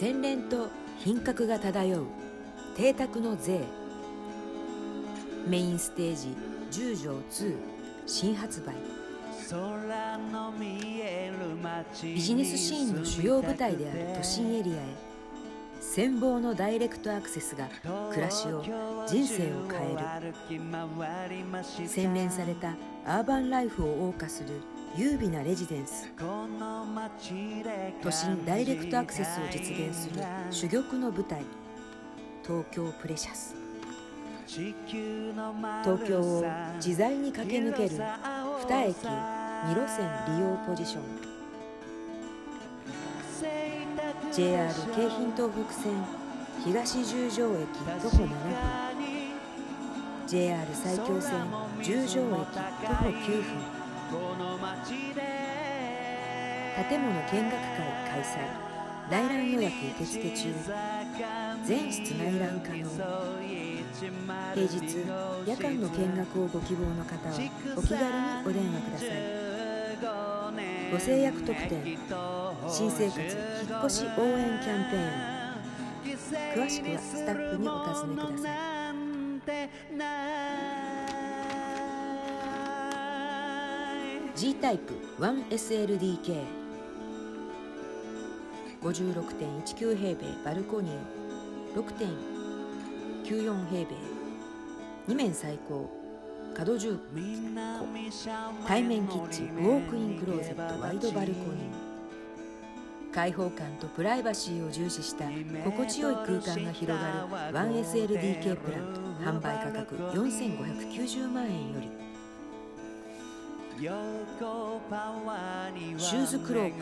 洗練と品格が漂う邸宅の税。メインステージ10条2新発売。ビジネスシーンの主要舞台である都心エリアへ羨望のダイレクトアクセスが暮らしを人生を変える。洗練されたアーバンライフを謳歌する優美なレジデンス。都心ダイレクトアクセスを実現する珠玉の舞台。東京プレシャス。東京を自在に駆け抜ける2駅2路線利用ポジション。JR 京浜東北線東十条駅徒歩7分。JR 埼京線十条駅徒歩9分。建物見学会開催。内覧予約受付中。全室内覧可能。平日夜間の見学をご希望の方はお気軽にお電話ください。ご制約特典新生活引っ越し応援キャンペーン詳しくはスタッフにお尋ねください G タイプ 1SLDK 56.19平米バルコニー。6.94平米。2面最高。角重対面キッチンウォークインクローゼットワイドバルコニー。開放感とプライバシーを重視した心地よい空間が広がる 1SLDK プラント。販売価格4590万円より。シューズクローク。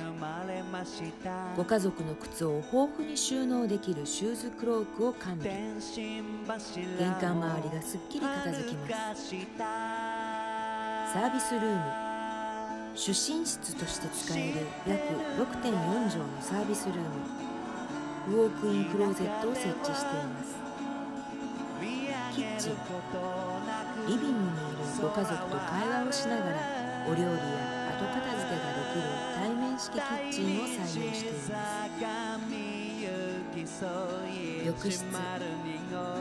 ご家族の靴を豊富に収納できるシューズクロークを完備。玄関周りがすっきり片付きます。サービスルーム。主寝室として使える約6.4畳のサービスルーム。ウォークインクローゼットを設置しています。リビングにいるご家族と会話をしながらお料理や後片付けができる対面式キッチンを採用しています。浴室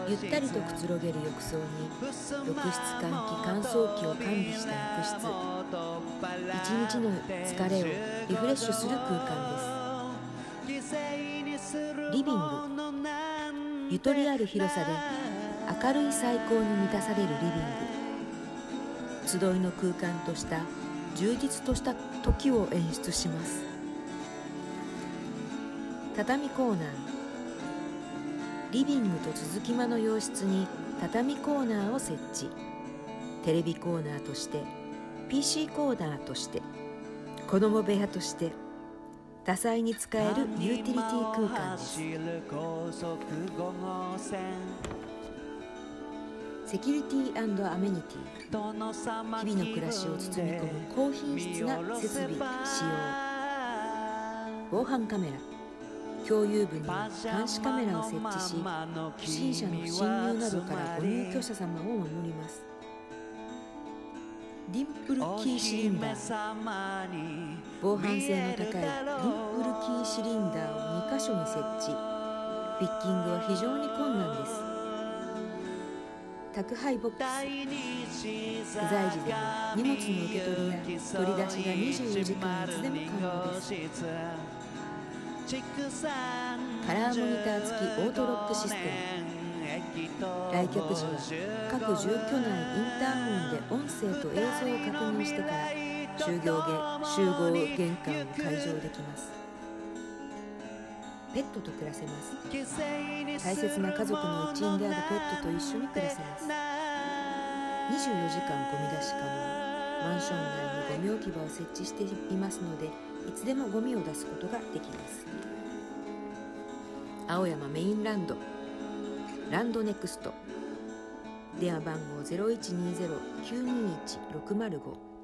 ゆったりとくつろげる浴槽に浴室換気乾燥機を完備した浴室。一日の疲れをリフレッシュする空間です。リビングゆとりある広さで明るい最高に満たされるリビング。集いの空間とした充実とした時を演出します。畳コーナー。リビングと続き間の洋室に畳コーナーを設置。テレビコーナーとして。PC コーナーとして。子供部屋として。多彩に使えるユーティリティ空間です。セキュリティアメニティ日々の暮らしを包み込む高品質な設備使用。防犯カメラ。共有部に監視カメラを設置し不審者の侵入などからご入居者様を守ります。ディンプルキーシリンダー。防犯性の高いディンプルキーシリンダーを2箇所に設置。ピッキングは非常に困難です。宅配ボックス。不在時でも荷物の受け取りや取り出しが24時間いつでも可能です。カラーモニター付きオートロックシステム。来客時は各住居内インターホンで音声と映像を確認してから集合集合玄関を開錠できます。ペットと暮らせます大切な家族の一員であるペットと一緒に暮らせます。24時間ゴミ出し可能。マンション内にゴミ置き場を設置していますのでいつでもゴミを出すことができます。青山メインランド。ランドネクスト。電話番号0120-921-605